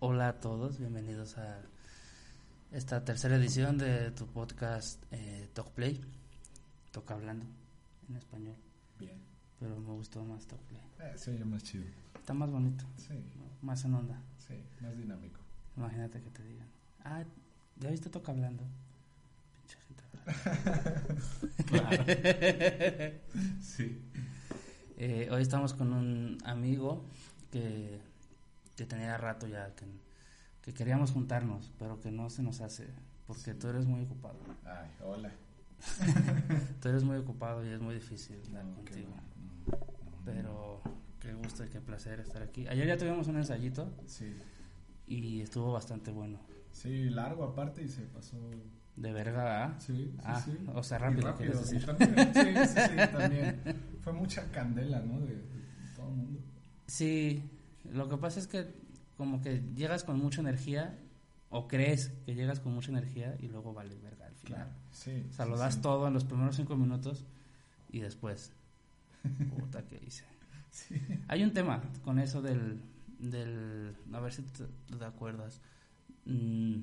Hola a todos, bienvenidos a esta tercera edición de tu podcast eh, Talk Play. Toca hablando en español. Bien. Pero me gustó más Talk Play. Eh, se oye más chido. Está más bonito, Sí, ¿no? más en onda. sí, más dinámico. Imagínate que te digan, ah, ¿ya viste Toca hablando? Pinche gente. Claro. sí. Eh, hoy estamos con un amigo que, que tenía rato ya que, que queríamos juntarnos, pero que no se nos hace porque tú eres muy ocupado. Ay, hola. Tú eres muy ocupado y es muy difícil hablar No, contigo. No, no, Pero qué gusto y qué placer estar aquí. Ayer ya tuvimos un ensayito. Sí. y estuvo bastante bueno. Sí, largo aparte y se pasó. De verga, ¿ah? Sí, sí, Ah, sí. o sea, rápido, sí, decir. también. Sí, sí, sí, también. Fue mucha candela, ¿no? De, de todo el mundo. Sí, lo que pasa es que como que llegas con mucha energía o crees que llegas con mucha energía y luego vale verga al final. Claro. Sí. O sea, sí, lo das sí. todo en los primeros cinco minutos y después, puta que hice. Hay un tema con eso del, del a ver si te, te acuerdas. Mm,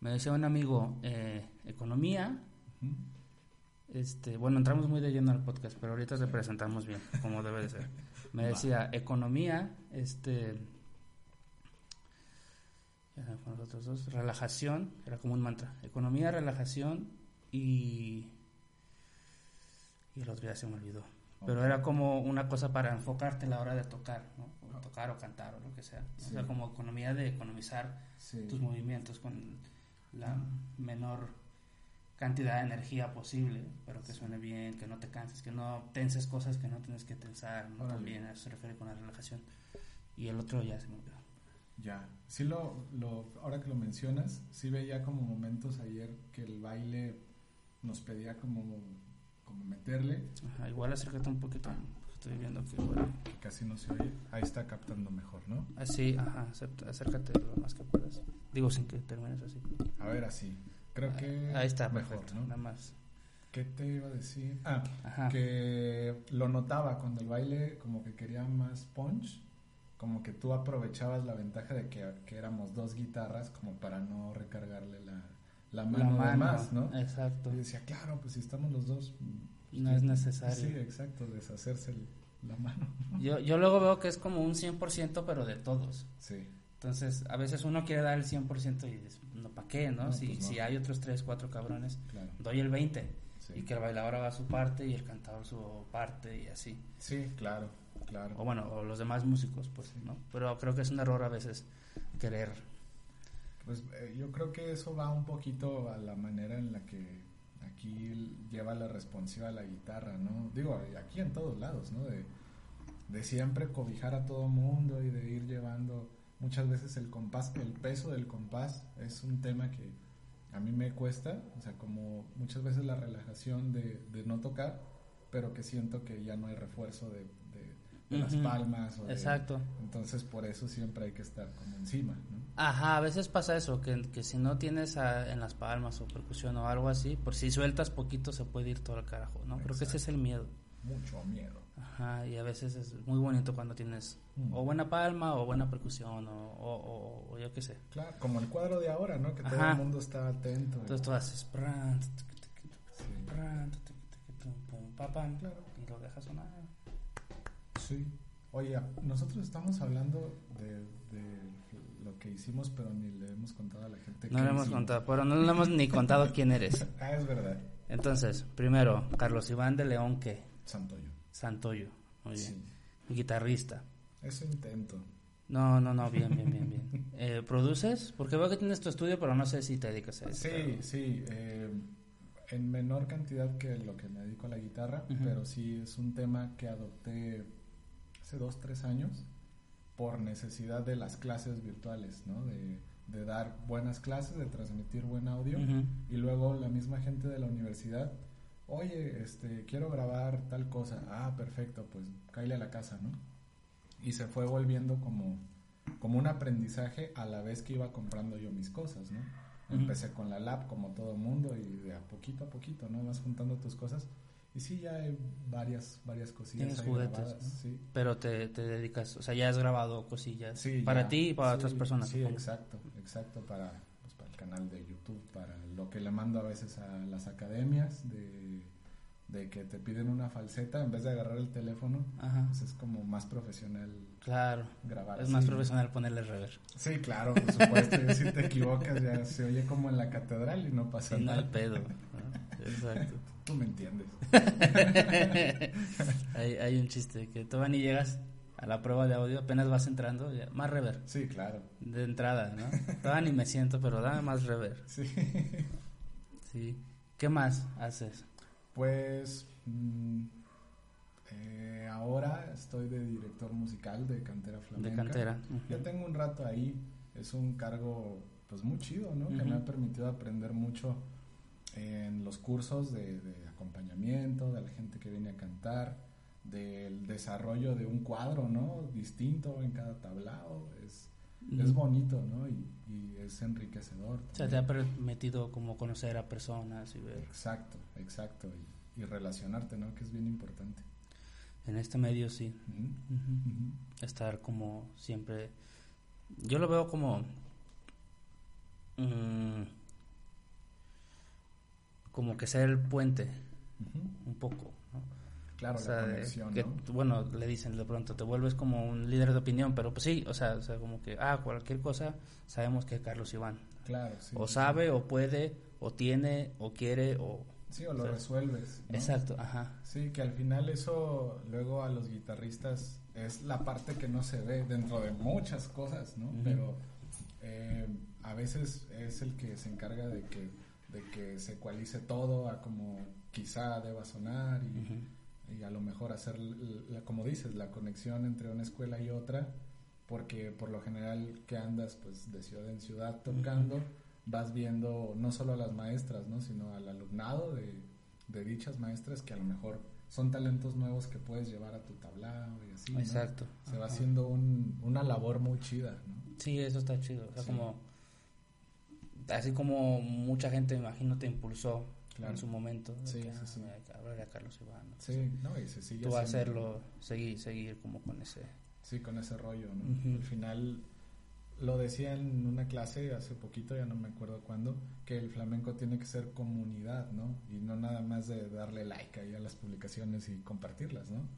me decía un amigo, eh, economía, este, bueno, entramos muy de lleno al podcast, pero ahorita te presentamos bien, como debe de ser. Me Va. decía, economía, este, ya se me fueron los otros dos, relajación, era como un mantra, economía, relajación y, y el otro ya se me olvidó. Pero era como una cosa para enfocarte a la hora de tocar, ¿no? O tocar o cantar o lo que sea. O Sí. sea, como economía de economizar Sí. tus movimientos con la menor cantidad de energía posible, pero que suene bien, que no te canses, que no tenses cosas que no tienes que tensar, ¿no? Órale. También a eso se refiere con la relajación. Y el otro ya se me olvidó. Ya, sí lo, lo, ahora que lo mencionas, sí veía como momentos ayer que el baile nos pedía como, como meterle, Ajá, igual acércate un poquito, estoy viendo que igual... que casi no se oye, ahí está captando mejor, ¿no? Así, ajá, acep- acércate lo más que puedas. Digo sin que termines así. A ver, así, creo que Ahí está, mejor, perfecto, ¿no? nada más. ¿Qué te iba a decir? Ah, Ajá. que lo notaba cuando el baile como que quería más punch, como que tú aprovechabas la ventaja de que, que éramos dos guitarras como para no recargarle la, la mano, La de más, ¿no? exacto. Y decía, claro, pues si estamos los dos... pues, No es necesario. Sí, exacto, deshacerse el- la mano. Yo, yo luego veo que es como un 100% pero de todos. Sí, Entonces, a veces uno quiere dar el 100% y dices, no, ¿para qué, no? No, si, pues no. si hay otros 3, 4 cabrones, claro. doy el 20. Sí, Y que el bailador haga su parte y el cantador su parte y así. sí claro, claro. O bueno, o los demás músicos, pues, ¿no? Pero creo que es un error a veces querer. Pues eh, yo creo que eso va un poquito a la manera en la que aquí lleva la responsiva la guitarra, ¿no? Digo, y aquí en todos lados, ¿no? De, de siempre cobijar a todo mundo y de ir llevando muchas veces el compás, el peso del compás es un tema que a mí me cuesta, o sea, como muchas veces la relajación de, de no tocar, pero que siento que ya no hay refuerzo de, de- de las palmas. O de- Exacto. entonces por eso siempre hay que estar como encima, ¿no? Ajá, a veces pasa eso, que, que si no tienes a- en las palmas o percusión o algo así, por si sueltas poquito se puede ir todo al carajo, ¿no? Creo que ese es el miedo. Mucho miedo. Ajá, y a veces es muy bonito cuando tienes Mm. o buena palma o buena percusión o, o, o- o yo qué sé. Claro, como el cuadro de ahora, ¿no? Que todo Ajá. el mundo está atento. Entonces tú haces Claro. y lo dejas sonar. Sí. Oye, nosotros estamos hablando de, de lo que hicimos, pero ni le hemos contado a la gente. No qué le hemos hicimos. contado, pero no le hemos ni contado quién eres. Ah, es verdad. Entonces, primero, Carlos Iván de León, que Santoyo. Santoyo, muy bien. Sí. Guitarrista. Eso intento. No, no, no, bien, bien, bien, bien. Eh, ¿Produces? Porque veo que tienes tu estudio, pero no sé si te dedicas a eso. Sí, sí. eh, en menor cantidad que lo que me dedico a la guitarra, pero sí es un tema que adopté hace dos, tres años por necesidad de las clases virtuales, ¿no? De, de dar buenas clases, de transmitir buen audio y luego la misma gente de la universidad, oye, este, quiero grabar tal cosa, ah, perfecto, pues cállale a la casa, ¿no? Y se fue volviendo como, como un aprendizaje a la vez que iba comprando yo mis cosas, ¿no? Empecé con la lab como todo mundo y de a poquito a poquito, ¿no? Vas juntando tus cosas y sí, ya hay varias, varias cosillas Tienes ahí juguetes, grabadas, ¿no? sí. Pero te, te dedicas, o sea, ya has grabado cosillas Sí, para ya. ti y para Sí, otras personas. Sí, supongo. exacto, exacto, para, canal de YouTube, para lo que le mando a veces a las academias de, de que te piden una falseta en vez de agarrar el teléfono, Ajá, pues es como más profesional claro. grabar. Es así. más profesional ponerle rever. Sí, claro, por supuesto, y si te equivocas ya se oye como en la catedral y no pasa Sí, no nada. al pedo. ¿no? Exacto. Tú me entiendes. hay, hay un chiste que todavía ni llegas a la prueba de audio, apenas vas entrando, ya, más rever. Sí, claro, De entrada, ¿no? Todavía ni me siento, pero dame más rever. sí. Sí. ¿Qué más haces? Pues mm, eh, ahora estoy de director musical de Cantera Flamenca. De cantera. Ya tengo un rato ahí, es un cargo pues muy chido, ¿no? Que me ha permitido aprender mucho en los cursos de, de acompañamiento, de la gente que viene a cantar, del desarrollo de un cuadro, ¿no? Distinto en cada tablao, es, es bonito, ¿no? Y, y es enriquecedor. O sea, te ha permitido como conocer a personas y ver. Exacto, exacto, y, y relacionarte, ¿no? Que es bien importante. En este medio sí. Estar como siempre. Yo lo veo como. mm, como que ser el puente, un poco. ¿no? Claro, O sea, la conexión, que, ¿no? bueno, le dicen de pronto, te vuelves como un líder de opinión, pero pues sí, o sea, o sea como que, ah, cualquier cosa, sabemos que es Carlos Iván. Claro, sí. o sí. sabe, o puede, o tiene, o quiere, o... Sí, o lo sea, resuelves. ¿no? Exacto, ajá. Sí, que al final eso luego a los guitarristas es la parte que no se ve dentro de muchas cosas, ¿no? Pero eh, a veces es el que se encarga de que, de que se ecualice todo a como quizá deba sonar y. y a lo mejor hacer, la, como dices, la conexión entre una escuela y otra, porque por lo general que andas pues de ciudad en ciudad tocando, vas viendo no solo a las maestras, ¿no? sino al alumnado de, de dichas maestras que a lo mejor son talentos nuevos que puedes llevar a tu tablao y así. ¿no? Exacto. Se va haciendo un- una labor muy chida, ¿no? Sí, eso está chido. O sea, Sí. como. Así como mucha gente, me imagino, te impulsó Claro. en su momento. Sí, que, sí, ah, sí. a Carlos Iván. ¿no? Sí, no, y se sigue Tú haciendo, hacerlo, seguir, seguir como con ese. Sí, con ese rollo, ¿no? Al final, lo decía en una clase hace poquito, ya no me acuerdo cuándo, que el flamenco tiene que ser comunidad, ¿no? Y no nada más de darle like ahí a las publicaciones y compartirlas, ¿no?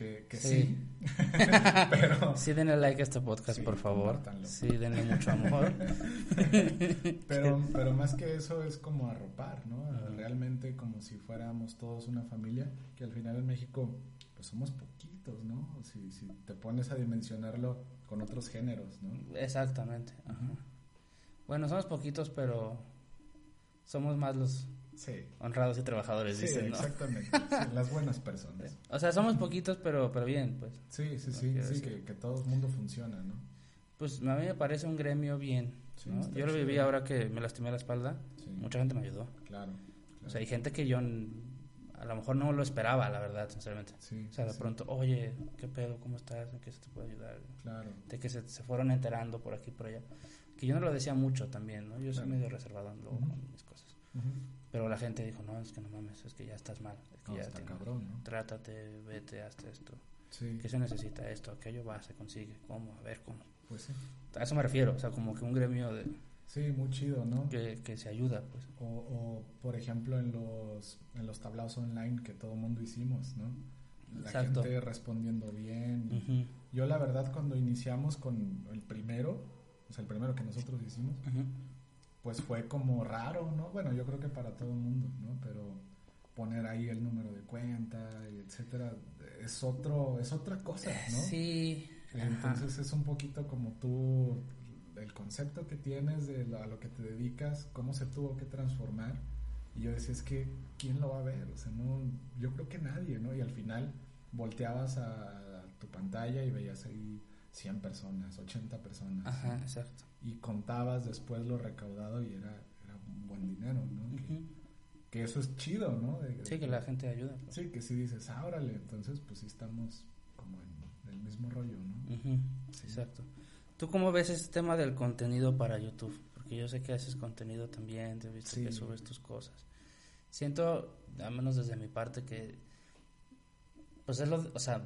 Que, que sí, Sí. pero, Sí, denle like a este podcast, Sí, por favor. Sí, denle mucho amor. pero, pero más que eso es como arropar, ¿no? Realmente como si fuéramos todos una familia, que al final en México pues somos poquitos, ¿no? Si, si te pones a dimensionarlo con otros géneros, ¿no? Exactamente. ajá. Bueno, somos poquitos, pero somos más los Sí. honrados y trabajadores, Sí, dicen, ¿no? exactamente. sí, las buenas personas. O sea, somos poquitos, pero, pero bien, pues. Sí, sí, No sí, quiero sí, que, que todo el mundo funciona, ¿no? Pues a mí me parece un gremio bien. Sí, ¿no? Yo lo viví chido. ahora que me lastimé la espalda. Sí, Mucha gente me ayudó. claro. O sea, hay gente que yo a lo mejor no lo esperaba, la verdad, sinceramente. Sí, O sea, de pronto, oye, ¿qué pedo? ¿Cómo estás? ¿En qué se te puede ayudar? Claro. De que se, se fueron enterando por aquí y por allá. Que yo no lo decía mucho también, ¿no? Yo soy Claro. medio reservado luego Ujú. con mis cosas. Ujú. Pero la gente dijo, no, es que no mames, es que ya estás mal. Es que No, ya está cabrón, ¿no? Trátate, vete, hazte esto. Sí, ¿Qué se necesita esto? Aquello va, se consigue. ¿Cómo? A ver, ¿cómo? pues sí. A eso me refiero. O sea, como que un gremio de, Sí, muy chido, ¿no? que, que se ayuda, pues. O, o, por ejemplo, en los, en los tablaos online que todo mundo hicimos, ¿no? La Exacto. gente respondiendo bien. y- Ujú, Yo la verdad cuando iniciamos con el primero, o sea, el primero que nosotros hicimos, ujú. Pues fue como raro, ¿no? Bueno, yo creo que para todo el mundo, ¿no? Pero poner ahí el número de cuenta etcétera es otro es otra cosa, ¿no? Sí. ajá. Entonces es un poquito como tú el concepto que tienes de lo- a lo que te dedicas, cómo se tuvo que transformar. Y yo decía, es que ¿quién lo va a ver? O sea, no yo creo que nadie, ¿no? Y al final volteabas a tu pantalla y veías ahí 100 personas, 80 personas. Ajá, exacto. Y contabas después lo recaudado y era, era un buen dinero, ¿no? que, Ujú. que eso es chido, ¿no? De- de Sí, que la gente ayuda. pues. Sí, que si dices, ah, órale, entonces pues sí estamos como en el mismo rollo, ¿no? Ujú, Sí. Exacto. ¿Tú cómo ves este tema del contenido para YouTube? Porque yo sé que haces contenido también, te he visto Sí. que subes tus cosas. Siento, al menos desde mi parte, que pues es lo, o sea,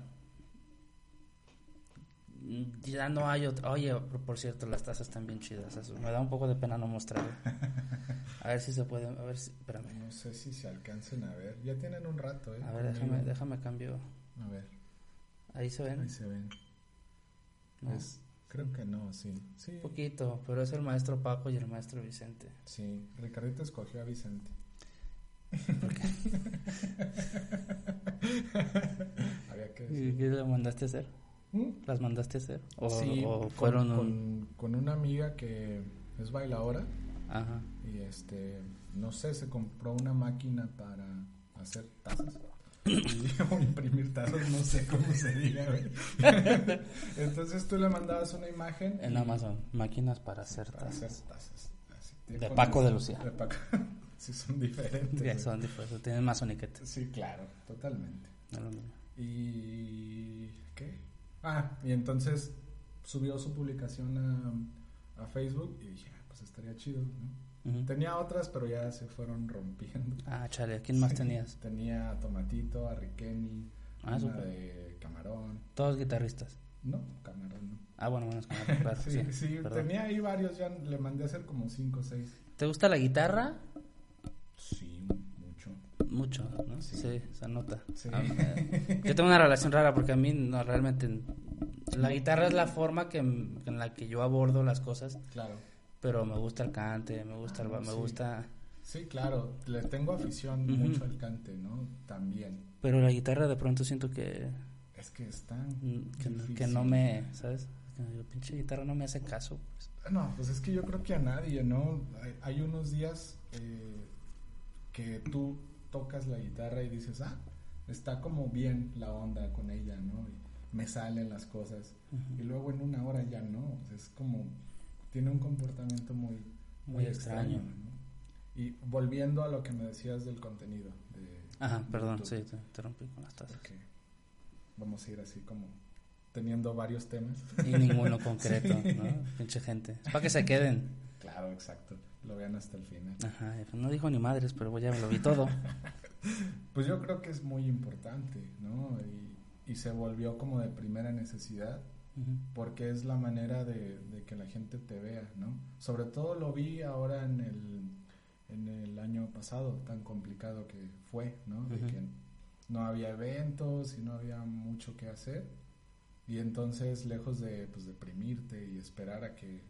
ya no hay otra. Oye, por, por cierto, las tazas están bien chidas. eso, me da un poco de pena no mostrarlo. A ver si se puede, a ver si, espérame. No sé si se alcancen a ver. Ya tienen un rato, ¿eh? A ver, déjame, déjame cambio. A ver, Ahí se ven. ahí se ven. No, creo que no, sí. Sí, un poquito, pero es el maestro Paco y el maestro Vicente. sí. Ricardito escogió a Vicente. Había que ¿Y decir. qué le mandaste a hacer? ¿Mm? ¿Las mandaste a hacer? ¿O, Sí, o fueron con, un... con una amiga que es bailadora Ajá. y este, no sé, se compró una máquina para hacer tazas. O imprimir tazas, no sé cómo se diga, güey. Entonces tú le mandabas una imagen. En y- Amazon, máquinas para hacer Para hacer tazas. tazas. así, De Paco de Lucía. De Paco. sí, son diferentes. Güey. son diferentes, tienen más soniquetes. Sí, claro, totalmente. no lo mismo. ¿Y qué? Ah, y entonces subió su publicación a, a Facebook y dije, ah, pues estaría chido, ¿no? Ujú. Tenía otras, pero ya se fueron rompiendo. Ah, chale, ¿a quién más tenías? Tenía a Tomatito, a Riqueni, Ah, una de Camarón. Todos guitarristas. No, Camarón no. Ah, bueno, menos con la claro, sí, sí, sí, tenía ahí varios, ya le mandé a hacer como cinco o seis. ¿Te gusta la guitarra? Mucho. ¿no? Sí. Sí, se nota. Sí. Ah, eh, yo tengo una relación rara porque a mí no realmente la guitarra es la forma que en la que yo abordo las cosas, Claro. pero me gusta el cante, me gusta el ba- me Sí. gusta, Sí, claro, le tengo afición Ujú. mucho al cante, ¿no? También. pero la guitarra de pronto siento que Es que es tan Mm, que, no- que no me, ¿sabes? Que la pinche guitarra no me hace caso. pues. No, pues es que yo creo que a nadie, ¿no? Hay, hay unos días eh, que tú tocas la guitarra y dices, ah, está como bien la onda con ella, ¿no? Y me salen las cosas. Ujú. Y luego en una hora ya no. O sea, es como, tiene un comportamiento muy, muy, Muy extraño. extraño. ¿no? Y volviendo a lo que me decías del contenido. De, Ajá, de perdón, YouTube, sí, te interrumpí con las tazas. Vamos a ir así como teniendo varios temas. Y ninguno concreto, ¿no? Pinche gente. Para que se queden. Claro, exacto. Lo vean hasta el final. Ajá, pues no dijo ni madres, pero ya me lo vi todo. Pues yo creo que es muy importante, ¿no? Y, y se volvió como de primera necesidad porque es la manera de, de que la gente te vea, ¿no? Sobre todo lo vi ahora en el, en el año pasado, tan complicado que fue, ¿no? De que no había eventos y no había mucho que hacer. Y entonces, lejos de pues, deprimirte y esperar a que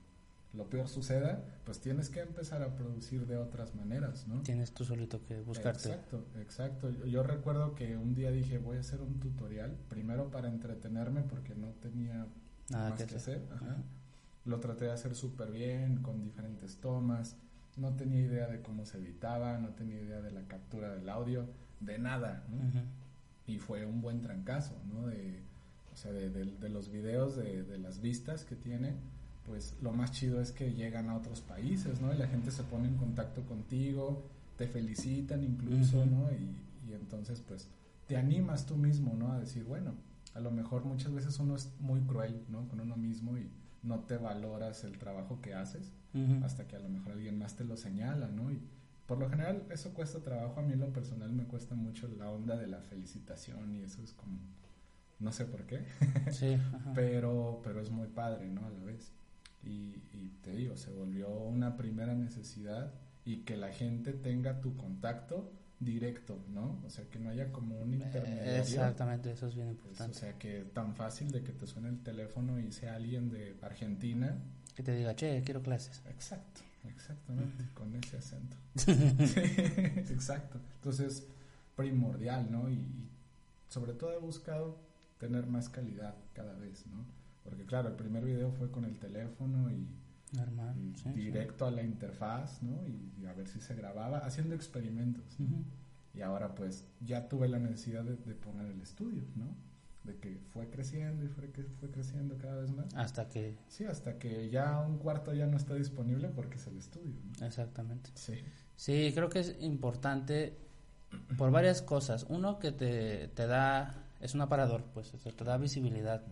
lo peor suceda, pues tienes que empezar a producir de otras maneras, ¿no? Tienes tú solito que buscarte. Exacto, exacto. Yo, yo recuerdo que un día dije, voy a hacer un tutorial, primero para entretenerme porque no tenía Nada más que que hacer. hacer. ajá. Ajá. Lo traté de hacer súper bien, con diferentes tomas. No tenía idea de cómo se editaba, no tenía idea de la captura del audio, de nada, ¿no? Y fue un buen trancazo, ¿no? De, o sea, de, de- de los videos, de, de las vistas que tiene, pues lo más chido es que llegan a otros países, ¿no? Y la gente se pone en contacto contigo, te felicitan incluso. ¿no? Y, y entonces, pues, te animas tú mismo, ¿no? A decir, bueno, a lo mejor muchas veces uno es muy cruel, ¿no? Con uno mismo y no te valoras el trabajo que haces hasta que a lo mejor alguien más te lo señala, ¿no? Y por lo general eso cuesta trabajo, a mí en lo personal me cuesta mucho la onda de la felicitación y eso es como, no sé por qué, Sí, ajá. pero, pero es muy padre, ¿no? A la vez. Y, y te digo, se volvió una primera necesidad y que la gente tenga tu contacto directo, ¿no? O sea, que no haya como un intermediario. Exactamente, eso es bien Pues, o importante. sea, que tan fácil de que te suene el teléfono y sea alguien de Argentina que te diga, che, quiero clases. Exacto, exactamente, con ese acento. Exacto. Entonces, primordial, ¿no? Y, y sobre todo he buscado tener más calidad cada vez, ¿no? Porque claro, el primer video fue con el teléfono y, Normal. y sí, sí. directo a la interfaz, ¿no? Y, y a ver si se grababa, haciendo experimentos. Y ahora pues ya tuve la necesidad de, de poner el estudio, ¿no? de que fue creciendo y fue, que fue creciendo cada vez más. Hasta que... Sí, hasta que ya un cuarto ya no está disponible porque es el estudio. Exactamente. Sí. Sí, creo que es importante por varias cosas. Uno, que te, te da, es un aparador, pues te da visibilidad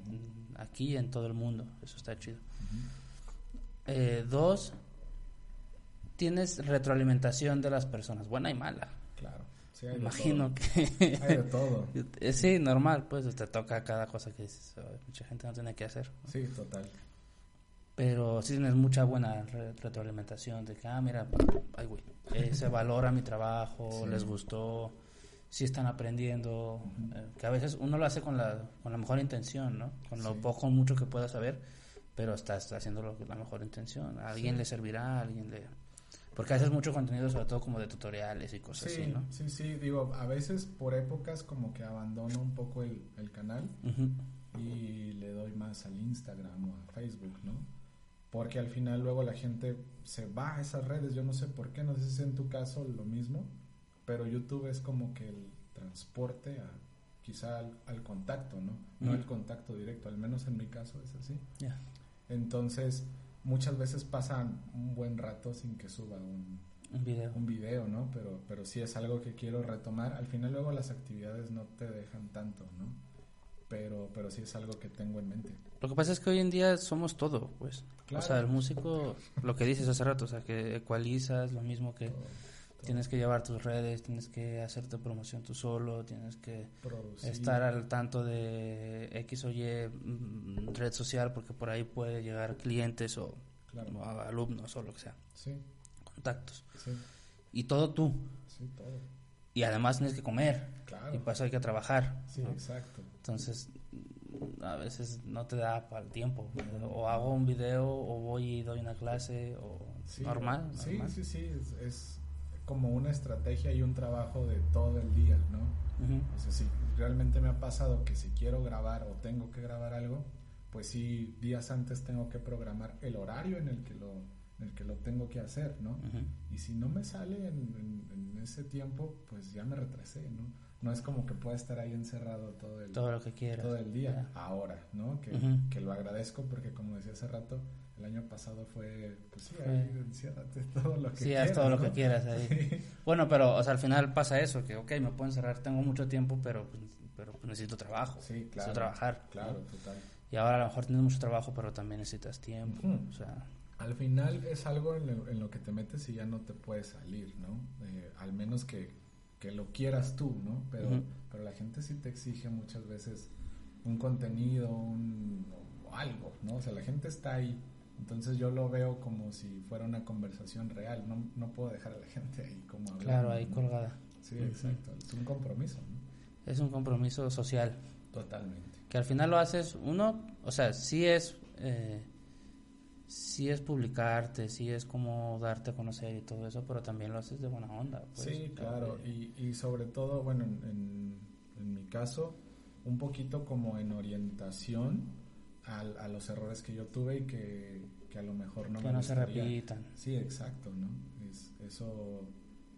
aquí y en todo el mundo. Eso está chido. Eh, dos, tienes retroalimentación de las personas, buena y mala. Claro. Imagino que... hay de todo. Sí, normal, pues te toca cada cosa que dices. Mucha gente no tiene que hacer. Sí, total. Pero sí tienes mucha buena retroalimentación de que, ah, mira, ay, güey, eh, se valora mi trabajo, les gustó, sí están aprendiendo. Eh, que a veces uno lo hace con la, con la mejor intención, ¿no? Con lo poco o mucho que pueda saber, pero estás haciendo lo, la mejor intención. A alguien le servirá, a alguien le porque haces mucho contenido, sobre todo como de tutoriales y cosas así, ¿no? Sí, sí, digo, a veces por épocas como que abandono un poco el, el canal y le doy más al Instagram o a Facebook, ¿no? Porque al final luego la gente se va a esas redes, yo no sé por qué, no sé si es en tu caso lo mismo, pero YouTube es como que el transporte a quizá al, contacto, ¿no? No el contacto directo, al menos en mi caso es así. Entonces muchas veces pasan un buen rato sin que suba un, un video. Un video, ¿no? Pero, pero sí es algo que quiero retomar. Al final luego las actividades no te dejan tanto, ¿no? Pero, pero sí es algo que tengo en mente. Lo que pasa es que hoy en día somos todo, pues. O sea, el músico, lo que dices hace rato, o sea, que ecualizas, lo mismo que... Tienes que llevar tus redes, tienes que hacerte promoción tú solo, tienes que estar al tanto de X o Y mm, red social porque por ahí puede llegar clientes o, alumnos o lo que sea. Sí. Contactos. Sí. Y todo tú. Sí, todo. Y además tienes que comer. Claro. Y para eso hay que trabajar. Sí, exacto. Entonces, a veces no te da para el tiempo. O hago un video, o voy y doy una clase, o normal, Sí, sí, sí. es como una estrategia y un trabajo de todo el día, ¿no? O sea, si realmente me ha pasado que si quiero grabar o tengo que grabar algo, pues sí, días antes tengo que programar el horario en el que lo, en el que lo tengo que hacer, ¿no? Y si no me sale en, ese tiempo, pues ya me retrasé, ¿no? No es como que pueda estar ahí encerrado todo el, todo lo que todo el día, ahora, ¿no? Que, que lo agradezco porque como decía hace rato, el año pasado fue, pues sí, ahí enciérrate todo lo que sí, quieras. haz todo lo que quieras ahí. Bueno, pero, o sea, al final pasa eso, que, ok, me puedo encerrar, tengo mucho tiempo, pero, pero necesito trabajo. Sí, claro. Necesito trabajar. Claro, total. Y ahora a lo mejor tienes mucho trabajo, pero también necesitas tiempo, o sea... Al final es algo en lo, que te metes y ya no te puedes salir, ¿no? Eh, al menos que, que, lo quieras tú, ¿no? Pero, pero la gente sí te exige muchas veces un contenido, un, o algo, ¿no? O sea, la gente está ahí entonces yo lo veo como si fuera una conversación real, no, no puedo dejar a la gente ahí como hablando. Claro, ahí colgada. Sí, exacto, es un compromiso. Es un compromiso social. Totalmente. Que al final lo haces uno, o sea, sí es, eh, sí es publicarte, sí es como darte a conocer y todo eso, pero también lo haces de buena onda. Pues, sí, claro, y, y sobre todo, bueno, en, en mi caso, un poquito como en orientación a, los errores que yo tuve y que, a lo mejor no que no se repitan. Sí, exacto, ¿no? Es, eso,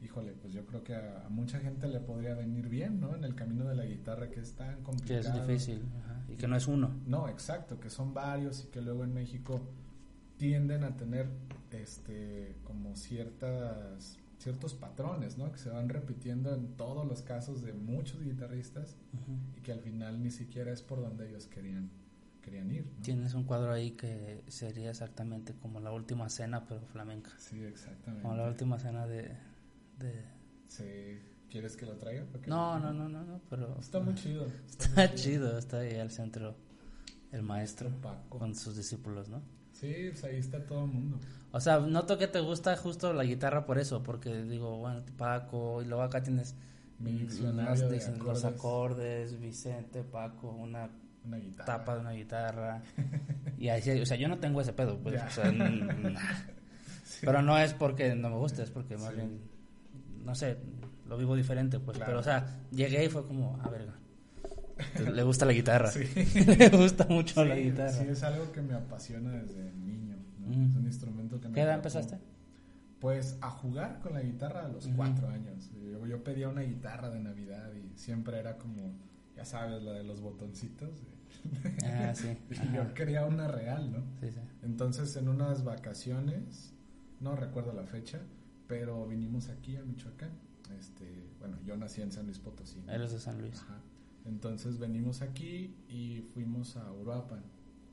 híjole, pues yo creo que a, mucha gente le podría venir bien, ¿no? En el camino de la guitarra que es tan complicado. Que es difícil, y que no es uno. No, exacto, que son varios y que luego en México tienden a tener este como ciertas ciertos patrones, ¿no? Que se van repitiendo en todos los casos de muchos guitarristas y que al final ni siquiera es por donde ellos querían querían ir. Tienes un cuadro ahí que sería exactamente como la última cena, pero flamenca. Sí, exactamente. Como la última cena de... de... Sí. ¿Quieres que lo traiga? No, no, no, no, no, pero... Está muy chido. Está, chido. está ahí al centro el maestro con sus discípulos, ¿no? Sí, pues ahí está todo el mundo. O sea, noto que te gusta justo la guitarra por eso, porque digo, bueno, Paco, y luego acá tienes los, los acordes, Vicente, Paco, una una guitarra. tapa de una guitarra. y así, o sea, yo no tengo ese pedo, pues, o sea, pero no es porque no me guste, es porque más bien, no sé, lo vivo diferente, pues, pero, o sea, llegué y fue como, a ver, le gusta la guitarra, le gusta mucho la guitarra. Sí, es algo que me apasiona desde niño, Es un instrumento que me... ¿Qué edad empezaste? Pues a jugar con la guitarra a los cuatro años. Yo, yo pedía una guitarra de Navidad y siempre era como ya sabes, la de los botoncitos. Ah, sí. y yo quería una real, ¿no? Sí, sí. Entonces, en unas vacaciones, no recuerdo la fecha, pero vinimos aquí a Michoacán. Este, bueno, yo nací en San Luis Potosí. ¿no? Eres de San Luis. Ajá. Entonces venimos aquí y fuimos a Uruapan.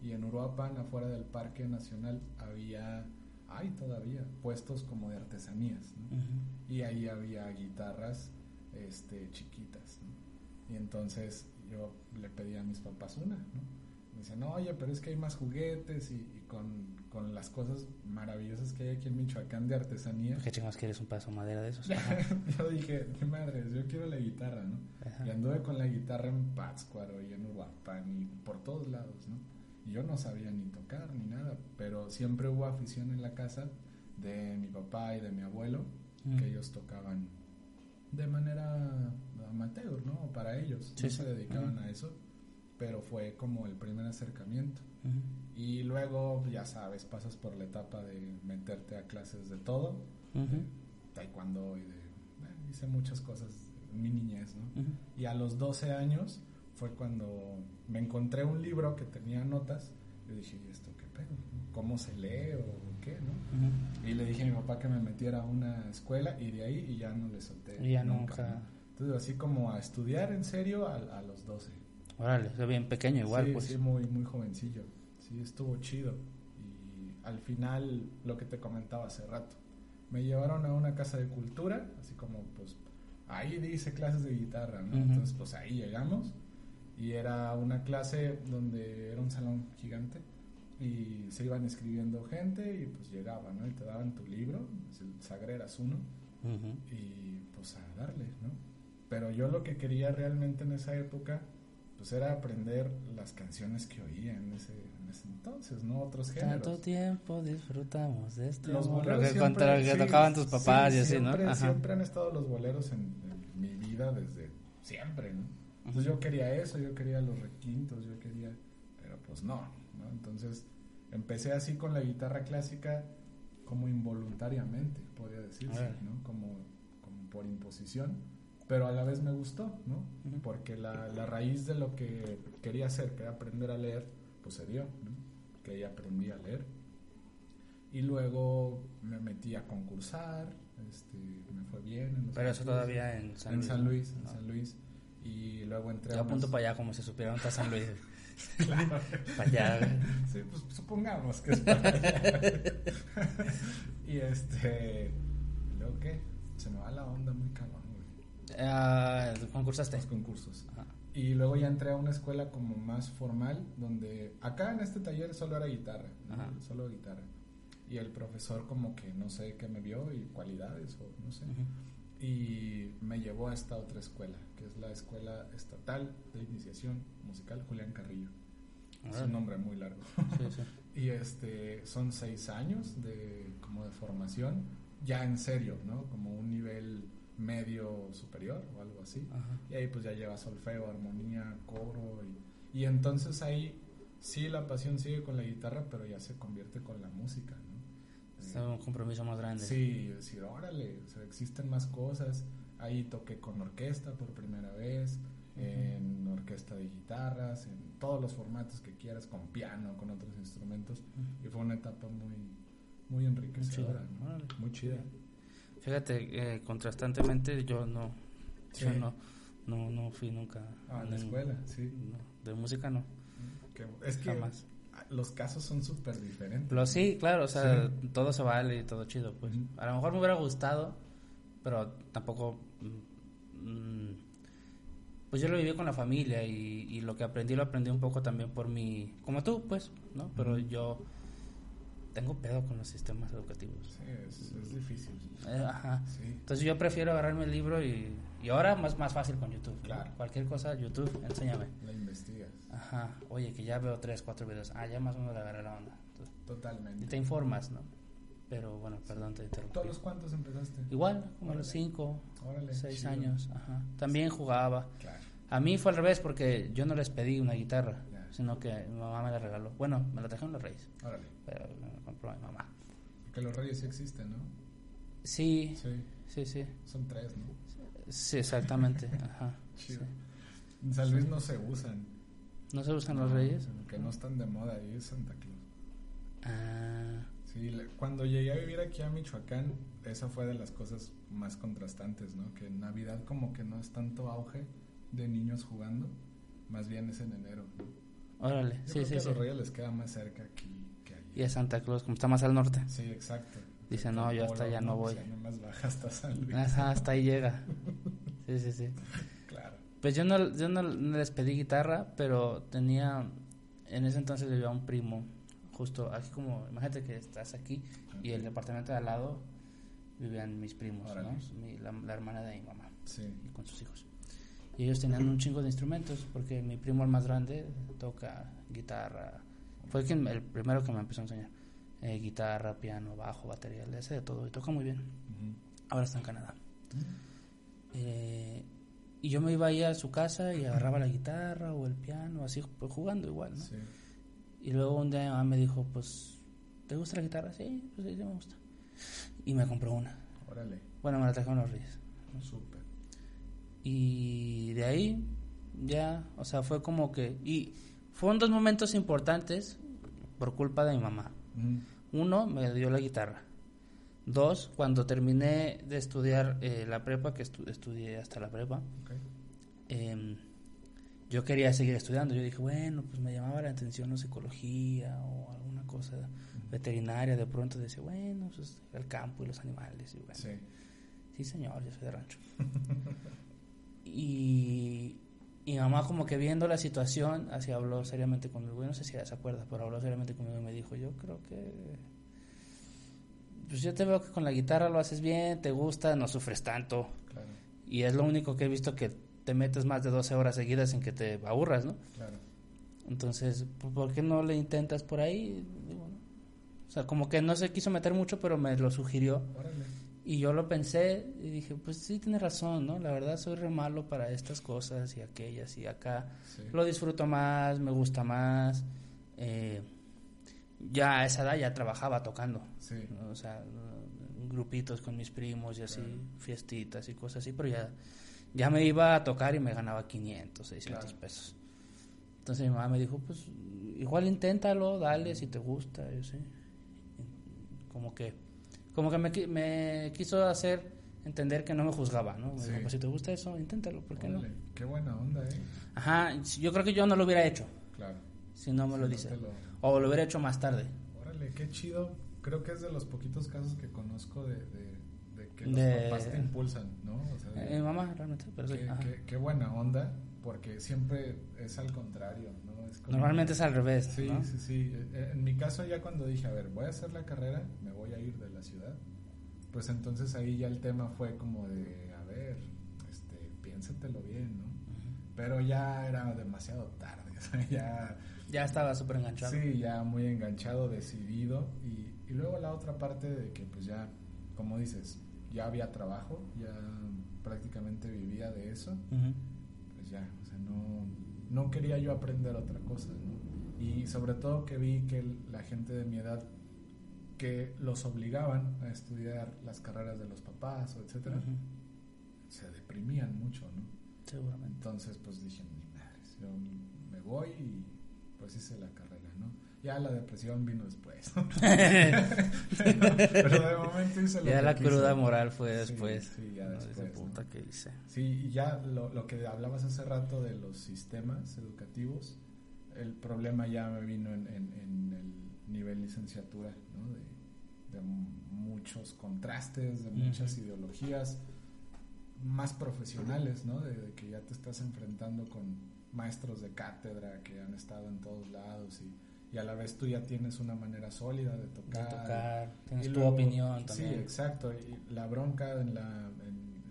Y en Uruapan, afuera del Parque Nacional, había, hay todavía, puestos como de artesanías. Y ahí había guitarras este, chiquitas. ¿no? Y entonces yo le pedí a mis papás una. ¿no? Me decían, oye, pero es que hay más juguetes y, y con, con las cosas maravillosas que hay aquí en Michoacán de artesanía. ¿Qué chingados quieres un pedazo de madera de esos? Yo dije, mi madre, yo quiero la guitarra, ¿no? Ajá. Y anduve con la guitarra en Pátzcuaro y en Uruapan y por todos lados, ¿no? Y yo no sabía ni tocar ni nada, pero siempre hubo afición en la casa de mi papá y de mi abuelo, Mm. que ellos tocaban de manera amateur, ¿no? Para ellos, Sí, no sí. se dedicaban a eso, pero fue como el primer acercamiento. Ujú. Y luego, ya sabes, pasas por la etapa de meterte a clases de todo, Ujú. taekwondo y de... eh, hice muchas cosas en mi niñez, ¿no? Y a los 12 años fue cuando me encontré un libro que tenía notas. Yo dije, ¿y esto qué pedo? ¿Cómo se lee o qué, no? Ujú. Y le dije a mi papá que me metiera a una escuela y de ahí y ya no le solté. Y ya nunca. ¿no? Entonces, así como a estudiar en serio a, a los 12. Órale, es bien pequeño igual, sí, pues. sí, muy, muy jovencillo. Sí, estuvo chido. Y al final, lo que te comentaba hace rato, me llevaron a una casa de cultura, así como, pues, ahí dice clases de guitarra, ¿no? Ujú. Entonces, pues ahí llegamos. Y era una clase donde era un salón gigante y se iban escribiendo gente y pues llegaban, ¿no? Y te daban tu libro, el Sagreras uno Ujú. y pues a darle, ¿no? Pero yo lo que quería realmente en esa época, pues era aprender las canciones que oía en ese, en ese entonces, ¿no? Otros géneros. Tanto tiempo disfrutamos de este Los boleros Lo que, siempre- que sí, tocaban tus papás sí, y así, ¿no? siempre, Ajá. Siempre han estado los boleros en, en mi vida desde siempre, ¿no? Entonces yo quería eso, yo quería los requintos, yo quería, pero pues no, ¿no? Entonces empecé así con la guitarra clásica como involuntariamente, podría decirse, Órale. ¿no? Como, como por imposición, pero a la vez me gustó, ¿no? Porque la, la raíz de lo que quería hacer, que era aprender a leer, pues se dio, ¿no? Que ahí aprendí a leer. Y luego me metí a concursar, este, me fue bien. en los Pero eso todavía en San en Luis. San ¿no? Luis, en. San Luis. Y luego entré Yo a apunto para allá como si supieran está San Luis. Claro. para allá. Sí, pues supongamos que es para allá. y este. ¿y ¿Luego qué? Se me va la onda muy cabrón, güey. Ah, concursaste. Los concursos. Ajá. Y luego ya entré a una escuela como más formal, donde acá en este taller solo era guitarra, solo guitarra. Y el profesor como que no sé qué me vio y cualidades o no sé. Y me llevó a esta otra escuela, que es la Escuela Estatal de Iniciación Musical Julián Carrillo. Es un nombre muy largo. Sí, sí. Y este son seis años de como de formación, ya en serio, ¿no? Como un nivel medio superior o algo así. Ajá. Y ahí pues ya lleva solfeo, armonía, coro y, y entonces ahí sí la pasión sigue con la guitarra, pero ya se convierte con la música, ¿no? Es un compromiso más grande. Sí, decir, órale, o sea, existen más cosas. Ahí toqué con orquesta por primera vez, en orquesta de guitarras, en todos los formatos que quieras, con piano, con otros instrumentos. Y fue una etapa muy, muy enriquecedora, chida, ¿no? órale. Muy chida. Fíjate, eh, contrastantemente yo no, Sí. yo no, no, no fui nunca Ah, a la escuela, sí. no, de música no, Que- es que jamás. Los casos son súper diferentes. Pero sí, claro, o sea, Sí. todo se vale y todo chido, pues. A lo mejor me hubiera gustado, pero tampoco. mm, mm, pues yo lo viví con la familia y, y lo que aprendí lo aprendí un poco también por mi. Como tú, pues, ¿no? Pero yo tengo pedo con los sistemas educativos. Sí, es, es difícil. Eh, ajá. Sí. Entonces yo prefiero agarrarme el libro y, y ahora más, más fácil con YouTube. Claro. Cualquier cosa, YouTube, enséñame. La investigas. Ajá. Oye, que ya veo tres, cuatro videos. Ah, ya más o menos le agarré la onda. Entonces, y Totalmente. te informas, ¿no? Pero bueno, perdón, te interrumpí. ¿Todos los cuántos empezaste? Igual, como a los Órale. cinco, Órale, seis chido. años. Ajá. También jugaba. Claro. A mí fue al revés porque yo no les pedí una guitarra, Ya. sino que mi mamá me la regaló. Bueno, me la trajeron los reyes, Órale. pero compró mi mamá. Porque los reyes sí existen, ¿no? Sí, Sí. sí, sí. Son tres, ¿no? Sí, exactamente. Ajá. Chido. sí. En San Luis no se usan. ¿No se usan los reyes? Que no están de moda ahí es Santa Claus. Ah. Sí, cuando llegué a vivir aquí a Michoacán, esa fue de las cosas más contrastantes, ¿no? Que en Navidad como que no es tanto auge de niños jugando, más bien es en enero. ¿no? Órale, Yo sí, creo sí, que sí. a los Reyes les queda más cerca aquí que. Y a Santa Claus, como está más al norte. Sí, exacto. Dice, no, yo hasta allá no voy. Nomás baja hasta Luis. Ajá, hasta ahí llega. Sí, sí, sí. Claro. Pues yo no, yo no les pedí guitarra, pero tenía, en ese entonces vivía un primo, justo aquí como, imagínate que estás aquí y el departamento de al lado vivían mis primos, ¿no? Mi- la, la hermana de mi mamá Sí. y con sus hijos. Y ellos tenían un chingo de instrumentos, porque mi primo el más grande toca guitarra, fue quien, el primero que me empezó a enseñar, Eh, guitarra, piano, bajo, batería, le hace de todo y toca muy bien. Ahora está en Canadá. Eh, y yo me iba ahí a su casa y agarraba la guitarra o el piano, así pues, jugando igual, ¿no? Sí. Y luego un día mi mamá me dijo, pues, ¿te gusta la guitarra? Sí, pues sí, sí me gusta. Y me compró una. Órale. Bueno, me la trajeron los Reyes. Súper. Y de ahí ya, o sea, fue como que... Y fueron dos momentos importantes por culpa de mi mamá. Uno, me dio la guitarra. Dos, cuando terminé de estudiar eh, la prepa, que estu- estudié hasta la prepa, em, yo quería seguir estudiando. Yo dije, bueno, pues me llamaba la atención la psicología o alguna cosa veterinaria. De pronto decía, bueno, pues el campo y los animales. Y bueno, Sí. sí, señor, yo soy de rancho. y, y mamá como que viendo la situación, así habló seriamente conmigo. No sé si se acuerda, pero habló seriamente conmigo y me dijo, yo creo que... Pues yo te veo que con la guitarra lo haces bien, te gusta, no sufres tanto. Claro. Y es lo único que he visto que te metes más de 12 horas seguidas en que te aburras, ¿no? Claro. Entonces, ¿por- ¿por qué no le intentas por ahí? Digo, ¿no? O sea, como que no se quiso meter mucho, pero me lo sugirió. Órale. Y yo lo pensé y dije, pues sí, tiene razón, ¿no? La verdad soy re malo para estas cosas y aquellas y acá. Sí. Lo disfruto más, me gusta más. eh, ya a esa edad ya trabajaba tocando. Sí. ¿no? O sea, grupitos con mis primos y así, Claro. fiestitas y cosas así, pero ya, ya me iba a tocar y me ganaba 500, 600 Claro. pesos. Entonces mi mamá me dijo, pues igual inténtalo, dale si te gusta, yo sí. Como que, como que me, me quiso hacer entender que no me juzgaba, ¿no? Sí. dijo, pues si te gusta eso, inténtalo, ¿por qué no? Órale. Qué buena onda, ¿eh? Ajá, yo creo que yo no lo hubiera hecho, Claro. si no me Si lo no dice. lo- O lo hubiera hecho más tarde. Órale, qué chido. Creo que es de los poquitos casos que conozco de, de, de que los De- papás te impulsan, ¿no? O sea, de- Eh, mamá, realmente, pero sí. qué, ajá. qué- qué buena onda, porque siempre es al contrario, ¿no? Como- Normalmente es al revés, Sí, ¿no? sí, sí. Eh, En mi caso ya cuando dije, a ver, voy a hacer la carrera, me voy a ir de la ciudad, pues entonces ahí ya el tema fue como de, a ver, este, piénsatelo bien, ¿no? Pero ya era demasiado tarde, o sea, ya... Ya estaba súper enganchado. Sí, ya muy enganchado, decidido. Y, y luego la otra parte de que pues ya, como dices, ya había trabajo, ya prácticamente vivía de eso, pues ya, o sea, no, no quería yo aprender otra cosa, ¿no? Y sobre todo que vi que la gente de mi edad que los obligaban a estudiar las carreras de los papás o etcétera, se deprimían mucho, ¿no? Seguramente. Entonces, pues dije, ni madres, yo me voy y pues hice la carrera, ¿no? Ya la depresión vino después. Pero de momento hice lo ya que la quise. cruda moral fue después. Sí, ya ¿no? después. Puta que hice. Sí, y ya lo, lo que hablabas hace rato de los sistemas educativos, el problema ya me vino en, en- en el nivel licenciatura, ¿no? De, de muchos contrastes, de muchas ideologías más profesionales, ¿no? De, de que ya te estás enfrentando con maestros de cátedra que han estado en todos lados y, y a la vez tú ya tienes una manera sólida de De tocar. tocar, tienes Y tu luego- opinión también. Sí, exacto. Y la bronca en la, en,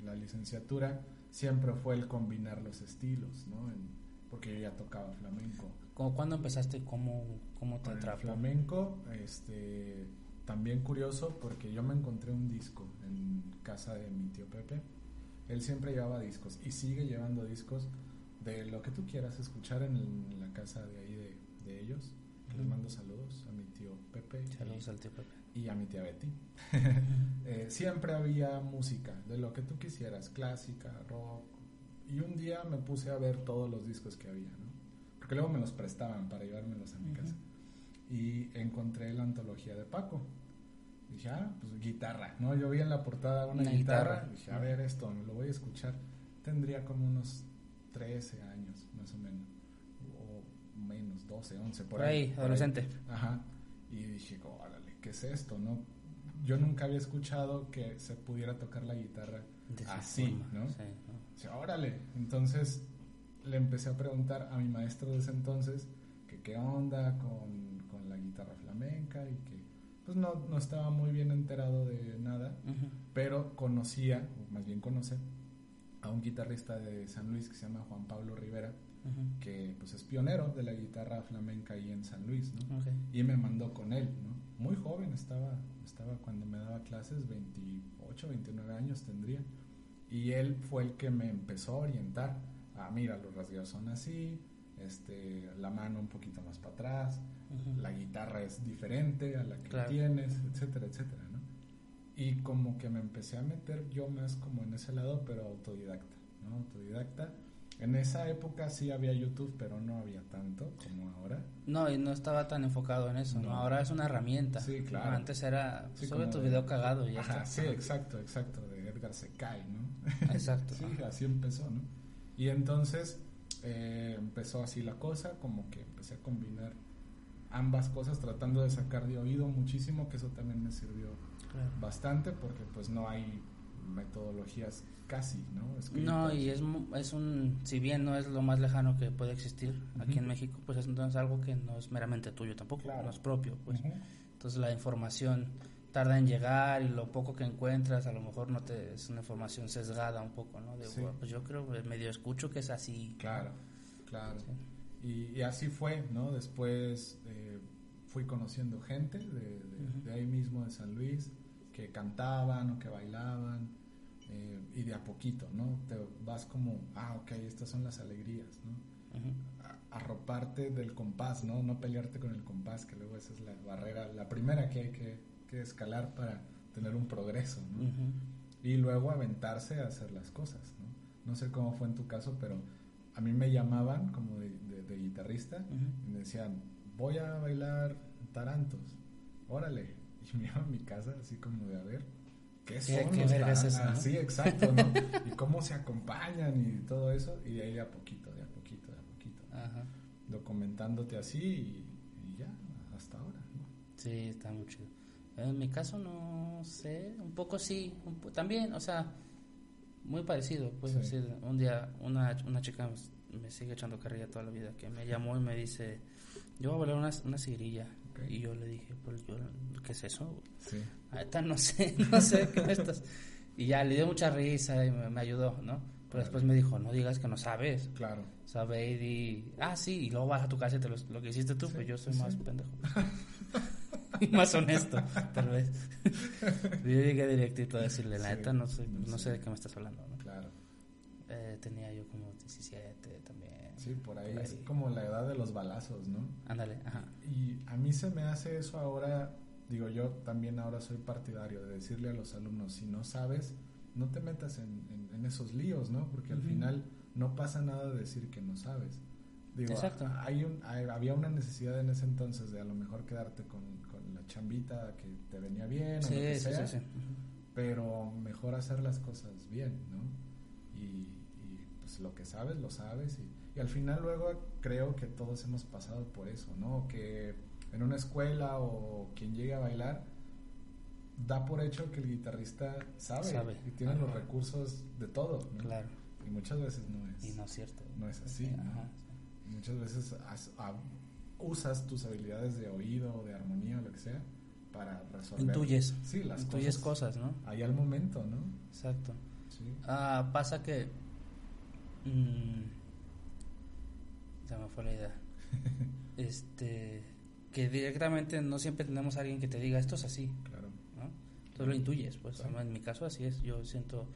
en la licenciatura siempre fue el combinar los estilos, ¿no? En- porque yo ya tocaba flamenco. ¿Cómo- ¿Cuándo empezaste? ¿Cómo, cómo te atrapó? flamenco, este, también curioso porque yo me encontré un disco en casa de mi tío Pepe. Él siempre llevaba discos y sigue llevando discos de lo que tú quieras escuchar en la casa de ahí de, de ellos. Les mando saludos a mi tío Pepe. y- Saludos al tío Pepe. y a mi tía Betty. Eh, siempre había música, de lo que tú quisieras, clásica, rock, y un día me puse a ver todos los discos que había, ¿no? Porque luego me los prestaban para llevármelos a mi casa. Y encontré la antología de Paco. Dije, ah, pues guitarra, ¿no? Yo vi en la portada una, guitarra. Dije, a ver esto, me lo voy a escuchar. Tendría como unos 13 años, más o menos. Menos, 12, 11, por, ahí. adolescente. Ajá. Y dije, órale, ¿qué es esto, no? Yo nunca había escuchado que se pudiera tocar la guitarra así, ¿no? Sí, órale. Entonces le empecé a preguntar a mi maestro de ese entonces que qué onda con, con la guitarra flamenca y que pues no, no estaba muy bien enterado de nada, pero conocía, o más bien conoce, a un guitarrista de San Luis que se llama Juan Pablo Rivera, que pues es pionero de la guitarra flamenca ahí en San Luis, ¿no? Y me mandó con él, ¿no? Muy joven estaba, estaba cuando me daba clases, 28, 29 años tendría. Y él fue el que me empezó a orientar. Ah, mira, los rasgueos son así, este, la mano un poquito más para atrás, la guitarra es diferente a la que tienes, etcétera, etcétera, ¿no? Y como que me empecé a meter yo más como en ese lado, pero autodidacta, ¿no? Autodidacta. En esa época sí había YouTube, pero no había tanto como ahora. No, y no estaba tan enfocado en eso, ¿no? Ahora es una herramienta. Sí, claro. Antes era, sube tu video cagado y ya Ajá, Sí, exacto, exacto, de Edgar Secai, ¿no? Exacto. sí, así empezó, ¿no? Y entonces eh, empezó así la cosa, como que empecé a combinar ambas cosas tratando de sacar de oído muchísimo, que eso también me sirvió bastante porque pues no hay metodologías casi, ¿no? No, y es, es un, si bien no es lo más lejano que puede existir aquí en México, pues es entonces algo que no es meramente tuyo tampoco, no es propio, pues. Entonces la información tarda en llegar y lo poco que encuentras a lo mejor no te es una información sesgada un poco, ¿no? De, pues yo creo, medio escucho que es así. Claro, claro. Y, así fue, ¿no? Después eh, fui conociendo gente de, ahí mismo de San Luis que cantaban o que bailaban eh, y de a poquito, ¿no? Te vas como, ah, ok, estas son las alegrías, ¿no? arroparte del compás, ¿no? No pelearte con el compás, que luego esa es la barrera, la primera que hay que, que escalar para tener un progreso, ¿no? Y luego aventarse a hacer las cosas, ¿no? No sé cómo fue en tu caso, pero a mí me llamaban como de, guitarrista y me decían, voy a bailar tarantos, órale. Y me iba a mi casa así como de, a ver, ¿qué son ¿Qué, los Sí, exacto, ¿no? y cómo se acompañan y todo eso, y de ahí de a poquito, de a poquito, de a poquito. Documentándote así y, ya, hasta ahora, ¿no? Sí, está muy chido. En mi caso no sé, un poco sí, también, o sea, muy parecido, pues decir, un día una, una chica me sigue echando carrilla toda la vida, que me llamó y me dice, yo voy a volar una, una cigrilla. Y yo le dije, pues yo, ¿qué es eso? Sí. Ahorita no sé, no sé qué me estás. Y ya le dio mucha risa y me, ayudó, ¿no? Pero después me dijo, no digas que no sabes. Claro. Sabe y ah, sí, y luego vas a tu casa y te lo, lo que hiciste tú, pues yo soy más pendejo. y más honesto, tal vez. yo llegué directito a decirle, la neta, no sé, no sé de qué me estás hablando, ¿no? Claro. Eh, tenía yo como 17 también. Sí, por ahí, es como la edad de los balazos, ¿no? Ándale, ajá. Y a mí se me hace eso ahora, digo yo también ahora soy partidario de decirle a los alumnos, si no sabes, no te metas en, en, esos líos, ¿no? Porque al final no pasa nada de decir que no sabes. Digo, Exacto. Hay un, había una necesidad en ese entonces de a lo mejor quedarte con, con la chambita que te venía bien o lo que sea, sí, sí, pero mejor hacer las cosas bien, ¿no? Y, pues lo que sabes, lo sabes y, y, al final luego creo que todos hemos pasado por eso, ¿no? Que en una escuela o quien llegue a bailar da por hecho que el guitarrista sabe, y tiene los recursos de todo, ¿no? Claro. Y muchas veces no es. Y no es cierto. No es así. Ajá muchas veces usas tus habilidades de oído de armonía o lo que sea para resolver. Intuyes. Sí, las Intuyes cosas, ¿no? Ahí al momento, ¿no? Exacto. Ah, pasa que. Mmm, ya me fue la idea. este. Que directamente no siempre tenemos a alguien que te diga esto es así. Claro. ¿no? Entonces lo intuyes, pues. En mi caso así es. Yo siento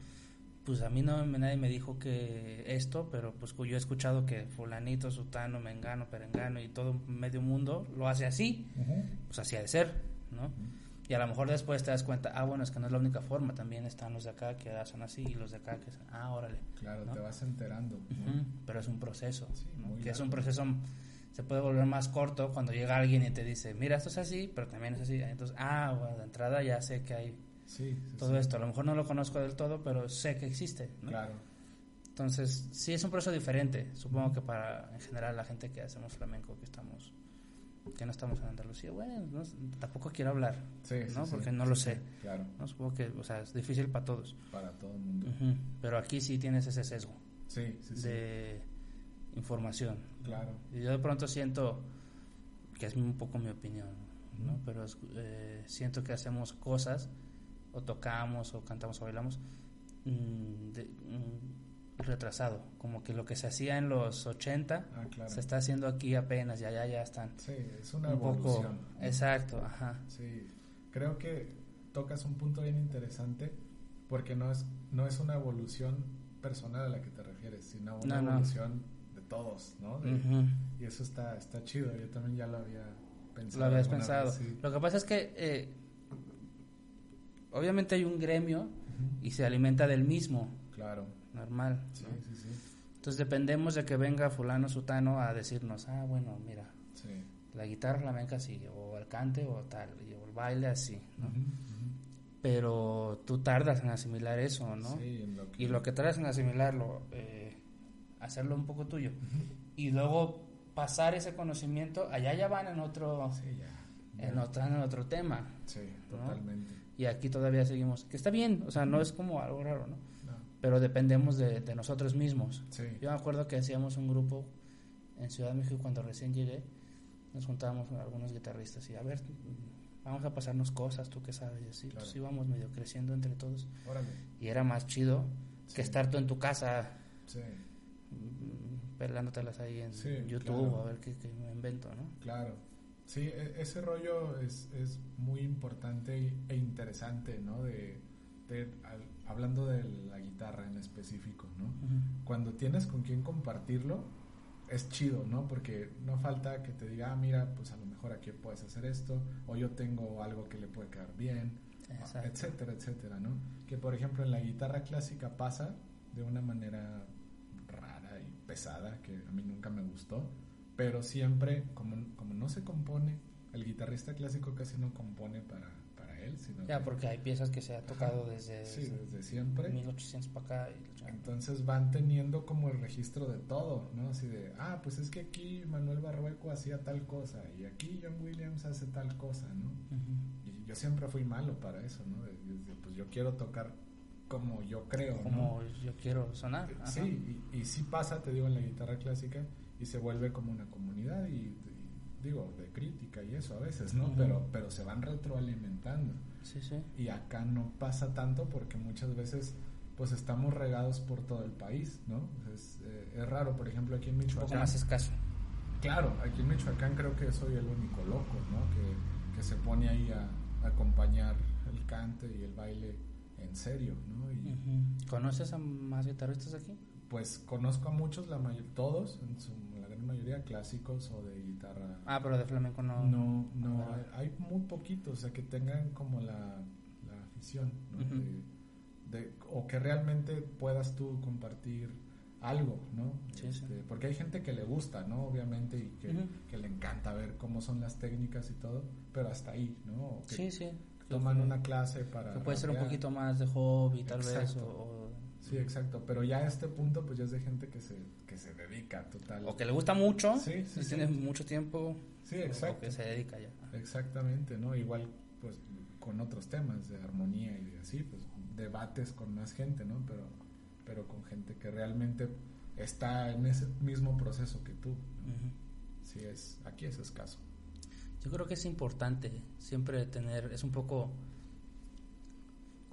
pues a mí no nadie me dijo que esto, pero pues yo he escuchado que fulanito, sutano, mengano, perengano y todo medio mundo lo hace así, pues así ha de ser, ¿no? Y a lo mejor después te das cuenta, ah, bueno, es que no es la única forma, también están los de acá que hacen así y los de acá que hacen, ah, órale. Claro, te vas enterando. Pero es un proceso, que es un proceso, se puede volver más corto cuando llega alguien y te dice, mira, esto es así, pero también es así. Entonces, ah, bueno, de entrada ya sé que hay todo esto. A lo mejor no lo conozco del todo, pero sé que existe. Claro. Entonces, sí es un proceso diferente. Supongo que para, en general, la gente que hacemos flamenco, que estamos que no estamos en Andalucía, bueno, tampoco quiero hablar, ¿no? Porque no lo sé. Claro. ¿no? Supongo que, o sea, es difícil para todos. Para todo el mundo. Pero aquí sí tienes ese sesgo. Sí, de información. Claro. Y yo de pronto siento, que es un poco mi opinión, ¿no? Pero eh, siento que hacemos cosas, o tocamos, o cantamos, o bailamos, mm, de, mm, retrasado, como que lo que se hacía en los 80 ah, se está haciendo aquí apenas, ya ya ya están. Sí, es una evolución. exacto, ajá. Sí, creo que tocas un punto bien interesante porque no es no es una evolución personal a la que te refieres, sino una evolución de todos, ¿no? Y eso está está chido, yo también ya lo había pensado. Lo habías pensado. Lo que pasa es que eh, obviamente hay un gremio y se alimenta del mismo. Claro normal. Sí, sí, sí. Entonces dependemos de que venga fulano sutano a decirnos, ah, bueno, mira, la guitarra flamenca así, o el cante o tal, o el baile así, ¿no? Pero tú tardas en asimilar eso, ¿no? Y lo que tardas en asimilarlo, eh, hacerlo un poco tuyo. Y luego pasar ese conocimiento, allá ya van en otro... En, otro, en otro tema. Sí, totalmente. Y aquí todavía seguimos, que está bien, o sea, no es como algo raro, ¿no? Pero dependemos de, nosotros mismos. Yo me acuerdo que hacíamos un grupo en Ciudad de México cuando recién llegué, nos juntábamos con algunos guitarristas y a ver, vamos a pasarnos cosas, tú qué sabes, y así, pues íbamos medio creciendo entre todos. Y era más chido que estar tú en tu casa sí. Pelándotelas ahí en YouTube, a ver qué, me invento, ¿no? Claro. Sí, e, ese rollo es, es muy importante e interesante, ¿no? De, de hablando de la guitarra en específico, ¿no? Cuando tienes con quién compartirlo, es chido, ¿no? Porque no falta que te diga, ah, mira, pues a lo mejor aquí puedes hacer esto, o yo tengo algo que le puede quedar bien, etcétera, etcétera, ¿no? Que por ejemplo en la guitarra clásica pasa de una manera rara y pesada, que a mí nunca me gustó, pero siempre, como, como no se compone, el guitarrista clásico casi no compone para ya, porque hay piezas que se ha tocado desde, desde siempre. 1800 para acá. Entonces van teniendo como el registro de todo, ¿no? Así de, ah, pues es que aquí Manuel Barrueco hacía tal cosa y aquí John Williams hace tal cosa, ¿no? Y yo siempre fui malo para eso, ¿no? pues yo quiero tocar como yo creo, Como yo quiero sonar. Sí, y, y sí pasa, te digo, en la guitarra clásica y se vuelve como una comunidad y digo, de crítica y eso a veces, ¿no? pero, pero se van retroalimentando. Sí, sí. Y acá no pasa tanto porque muchas veces pues estamos regados por todo el país, ¿no? Es, eh, raro, por ejemplo, aquí en Michoacán. Un más escaso. Claro, aquí en Michoacán creo que soy el único loco, ¿no? Que, que se pone ahí a, acompañar el cante y el baile en serio, ¿no? Y, ¿Conoces a más guitarristas aquí? Pues conozco a muchos, la mayor, todos, en su mayoría clásicos o de guitarra. Ah, pero de flamenco no. No, no, hay, muy poquitos, o sea, que tengan como la, la afición, de, o que realmente puedas tú compartir algo, ¿no? Este, porque hay gente que le gusta, ¿no? Obviamente, y que, le encanta ver cómo son las técnicas y todo, pero hasta ahí, ¿no? sí, sí. Toman una clase para... Que puede ser un poquito más de hobby, tal vez, o Sí, exacto. Pero ya a este punto, pues ya es de gente que se, que se dedica total. O que le gusta mucho. Sí, sí. tiene mucho tiempo. Sí, exacto. O que se dedica ya. Exactamente, ¿no? Igual, pues con otros temas de armonía y de así, pues debates con más gente, ¿no? Pero, pero con gente que realmente está en ese mismo proceso que tú. Sí, es, aquí es escaso. Yo creo que es importante siempre tener, es un poco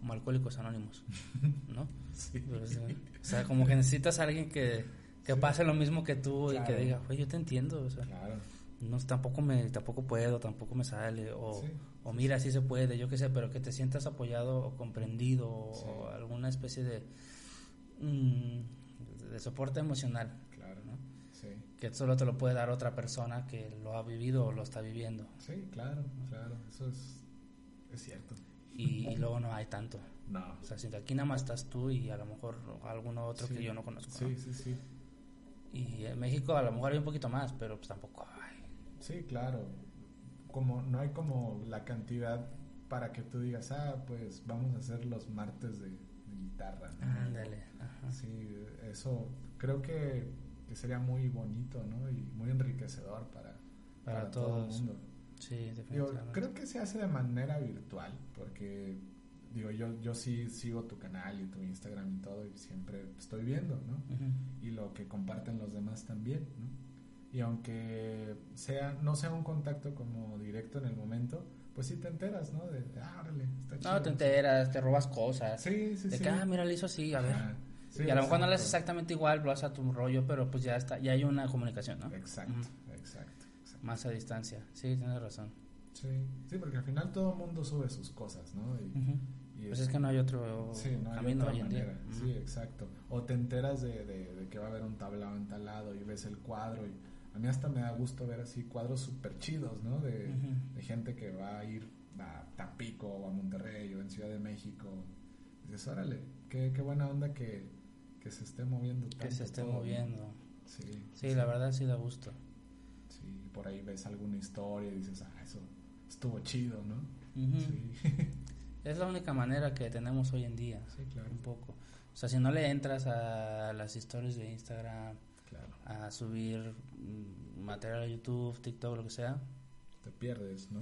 como alcohólicos anónimos, ¿no? Pues, o sea, como que necesitas a alguien que, que pase lo mismo que tú y que diga, oye, yo te entiendo, o sea, no, tampoco, me, tampoco puedo, tampoco me sale, o, o mira, sí se puede, yo qué sé, pero que te sientas apoyado o comprendido o alguna especie de, mm, de soporte emocional. Claro, ¿no? Que solo te lo puede dar otra persona que lo ha vivido o lo está viviendo. Sí, claro, claro, eso es Es cierto. Y, y luego no hay tanto. No. O sea, si aquí nada más estás tú y a lo mejor alguno otro Sí. que yo no conozco. ¿no? Sí, sí, sí. Y en México a lo mejor hay un poquito más, pero pues tampoco hay. Sí, claro. Como no hay como la cantidad para que tú digas, ah, pues vamos a hacer los martes de, de guitarra. ¿no? Ándale. ajá. Sí, eso creo que, que sería muy bonito, ¿no? Y muy enriquecedor para, Para todo el mundo. Sí, Digo, creo que se hace de manera virtual, porque digo, yo, yo sí sigo tu canal y tu Instagram y todo, y siempre estoy viendo, ¿no? Y lo que comparten los demás también, ¿no? Y aunque sea, no sea un contacto como directo en el momento, pues sí te enteras, ¿no? De, ah, órale, está chido. No, te enteras, te robas cosas. Sí, sí, de sí. que, ah, mira, lo hizo así, a ver. Sí, y a lo mejor no lo haces exactamente igual, lo haces a tu rollo, pero pues ya está, ya hay una comunicación, ¿no? Exacto, exacto. Más a distancia. Sí, tienes razón. Sí, sí, porque al final todo el mundo sube sus cosas, ¿no? Y, y Pues es que no hay otro Sí, no hay camino otra hoy en manera. día. Ujú. Sí, exacto. O te enteras de, de- de que va a haber un tablao en tal lado y ves el cuadro. Y a mí hasta me da gusto ver así cuadros súper chidos, ¿no? De, de gente que va a ir a Tampico o a Monterrey o en Ciudad de México. dices, órale, qué, qué buena onda que, que se esté moviendo tanto. Que se esté todo, ¿no? moviendo. Sí, Sí, la verdad sí da gusto. Por ahí ves alguna historia y dices, ah, eso estuvo chido, ¿no? Ujú. Sí, Es la única manera que tenemos hoy en día. sí, claro. Un poco. O sea, si no le entras a las historias de Instagram, Claro. a subir mm, material a YouTube, TikTok, lo que sea, Te pierdes, ¿no?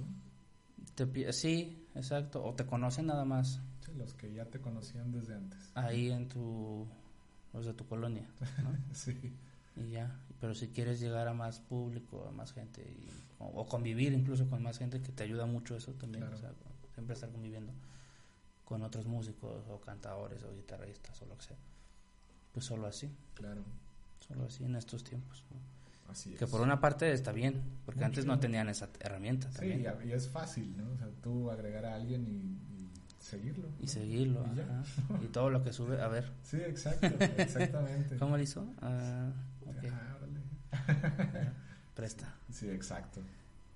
te, sí, exacto. O te conocen nada más Sí, los que ya te conocían desde antes. ahí en tu, los de tu colonia, ¿no? Sí, y ya. Pero si quieres llegar a más público, a más gente, y, o, o convivir incluso con más gente, que te ayuda mucho eso también, Claro. o sea, siempre estar conviviendo con otros músicos o cantadores o guitarristas o lo que sea. Pues solo así, claro. solo así en estos tiempos. ¿no? Así Que es. por una parte está bien, porque antes no tenían esa herramienta Sí, también. y, es fácil, ¿no? O sea, tú agregar a alguien y, y seguirlo. Y ¿no? seguirlo, Y ya. ajá. Y todo lo que sube, a ver, Sí, exacto, exactamente. ¿cómo lo hizo? Ah, órale. presta. Sí, exacto.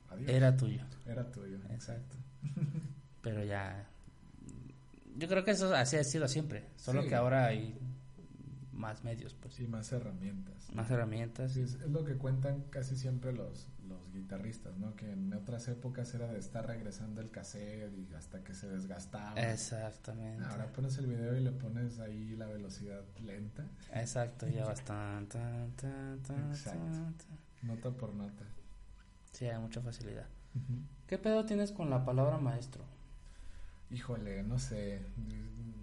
Adiós. Era tuyo. Era tuyo, Exacto. Pero ya. Yo creo que eso así ha sido siempre. Solo Sí. que ahora hay más medios, pues. Y más herramientas. Más herramientas. Sí, es, es lo que cuentan casi siempre los, los guitarristas, ¿no? Que en otras épocas era de estar regresando el cassette y hasta que se desgastaba. Exactamente. Ahora pones el video y le pones ahí la velocidad lenta, Exacto, ya bastante. Tan, tan, tan, Exacto. nota por nota. Sí, hay mucha facilidad. ¿Qué pedo tienes con la palabra maestro? Híjole, no sé,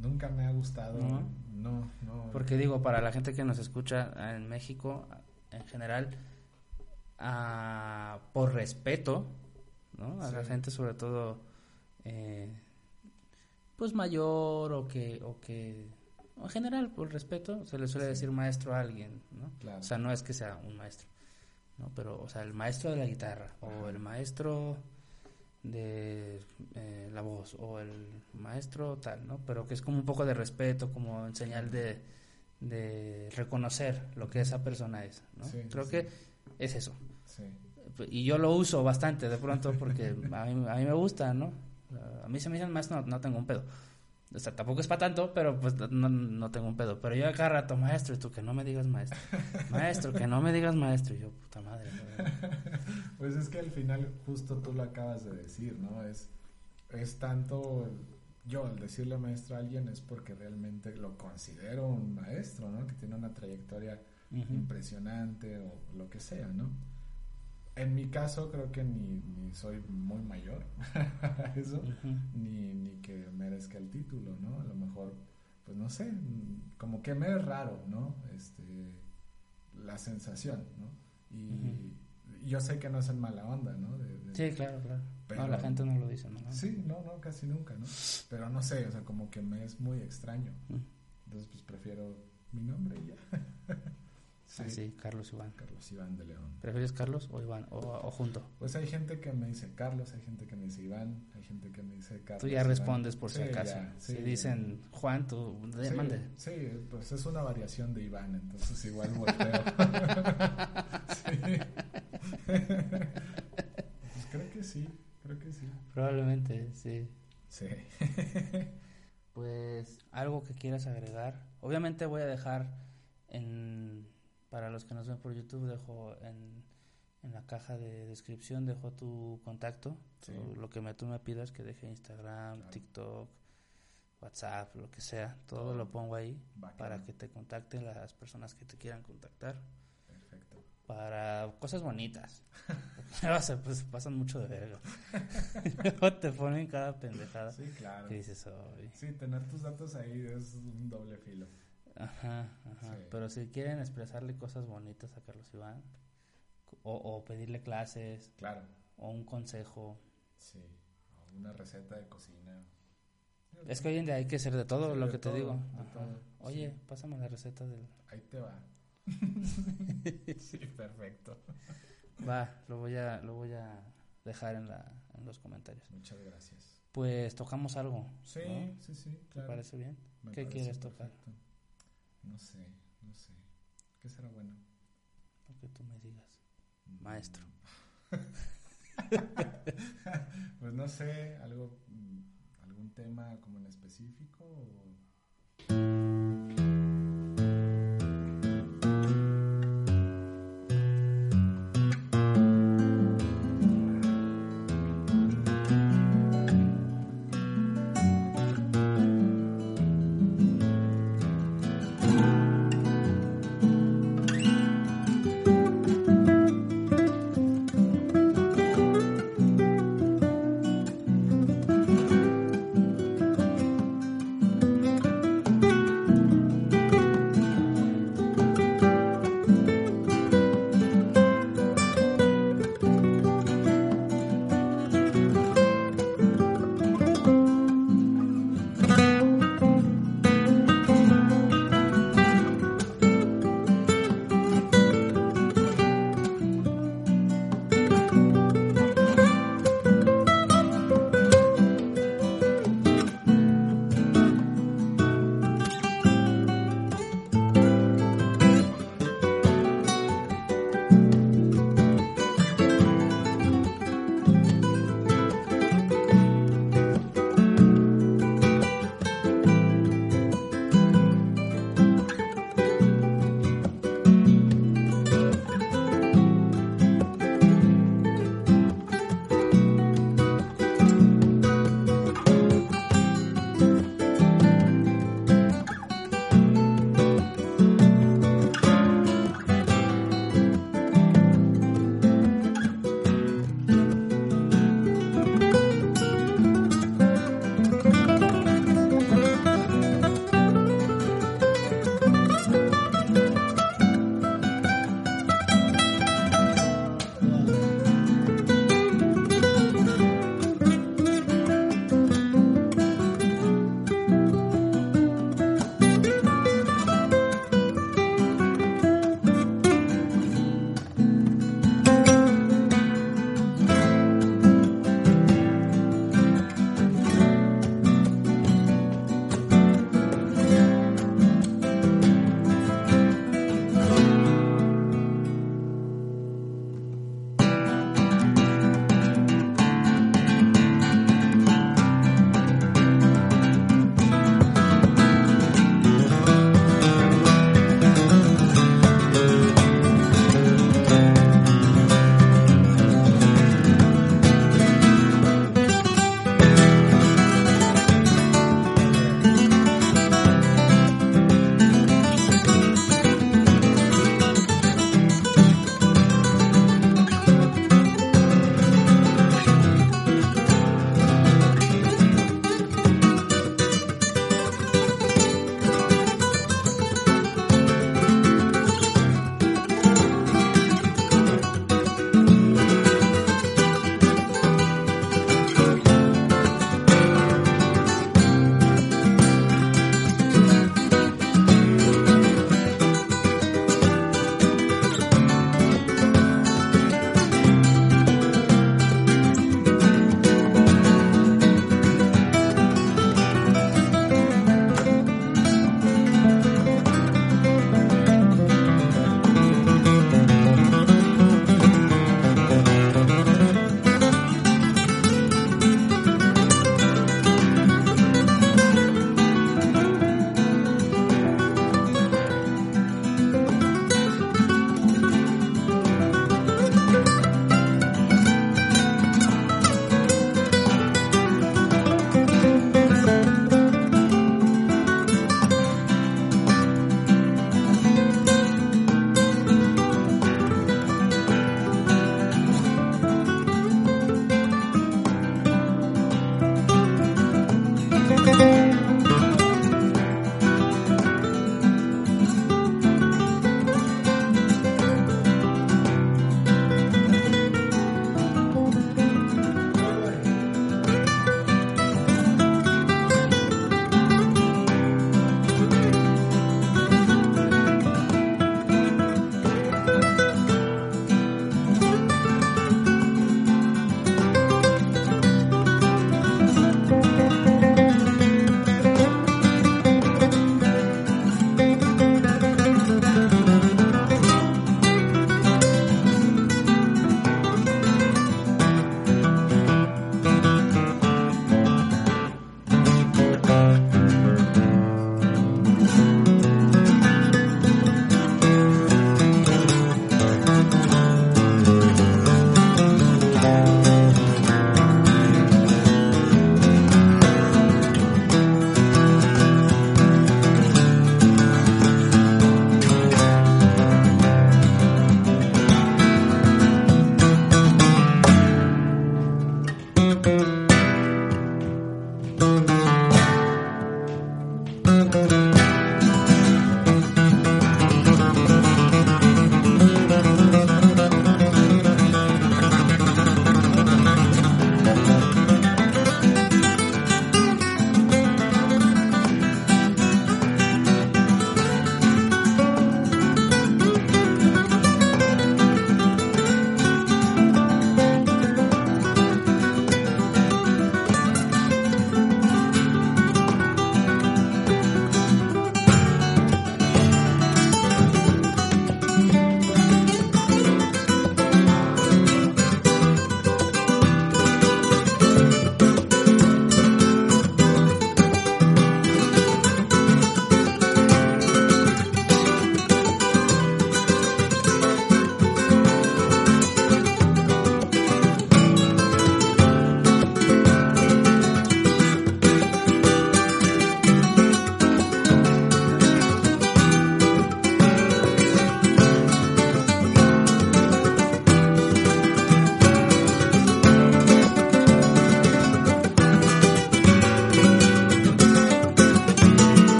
nunca me ha gustado. ¿No? No, no. Porque digo, para la gente que nos escucha en México, en general, ah, por respeto, ¿no? A la gente sobre todo, eh, pues mayor o que, o que, en general, por respeto, se le suele Sí. decir maestro a alguien, ¿no? Claro. O sea, no es que sea un maestro, ¿no? Pero, o sea, el maestro de la guitarra, o el maestro de eh, la voz, o el maestro tal, ¿no? Pero que es como un poco de respeto, como en señal de, de reconocer lo que esa persona es, ¿no? Sí, Creo sí. que es eso. Sí, Y yo lo uso bastante de pronto porque a mí, a mí me gusta, ¿no? A mí se me dicen maestro, no, no tengo un pedo. O sea, tampoco es para tanto, pero pues no, no tengo un pedo. Pero yo acá rato, maestro, y tú que no me digas maestro. Maestro, que no me digas maestro. Y yo, puta madre. Pues es que al final justo tú lo acabas de decir, ¿no? Es, es tanto, yo al decirle maestro a alguien es porque realmente lo considero un maestro, ¿no? Que tiene una trayectoria Impresionante o lo que sea, ¿no? En mi caso creo que ni, ni soy muy mayor para eso, ni, ni que merezca el título, ¿no? A lo mejor, pues no sé, como que me es raro, ¿no? Este, la sensación, ¿no? Y yo sé que no es en mala onda, ¿no? De- de- Sí, claro, claro. Pero- No, la gente no lo dice, ¿no? Sí, no, no, casi nunca, ¿no? Pero no sé, o sea, como que me es muy extraño. Mm. Entonces, pues prefiero mi nombre y ya. sí. Ah, sí, Carlos Iván. Carlos Iván de León. ¿Prefieres Carlos o Iván? O, o junto. Pues hay gente que me dice Carlos, hay gente que me dice Iván, hay gente que me dice Carlos. Tú ya Iván. respondes por si Sí, acaso. ya, sí, si dicen Juan, tú de- Sí. Sí, pues es una variación de Iván, entonces igual volteo. pues creo que sí, creo que sí. Probablemente, sí. Sí. pues algo que quieras agregar. Obviamente voy a dejar en para los que nos ven por YouTube dejo en, en la caja de descripción dejo tu contacto, lo que me, tú me pidas que deje Instagram, TikTok, WhatsApp, lo que sea, todo, lo pongo ahí para que te contacten las personas que te quieran contactar. Perfecto. Para cosas bonitas. Pues pasan mucho de verga. Luego te ponen cada pendejada. Sí, claro. Que dices, Sí, tener tus datos ahí es un doble filo. Ajá, ajá. Pero si quieren expresarle cosas bonitas a Carlos Iván, o, o pedirle clases. Claro. O un consejo. Sí, o una receta de cocina. Es que hoy en día hay que hacer de todo, lo que te digo. Oye, pásame la receta del... Ahí te va. sí, perfecto. Va, lo voy a, lo voy a dejar en, la, en los comentarios. Muchas gracias. Pues tocamos algo. Sí, sí, sí. ¿Te parece bien? ¿Qué quieres tocar? No sé, no sé. ¿Qué será bueno? Lo que tú me digas. Mm. Maestro. pues no sé, algo mm, algún tema como en específico?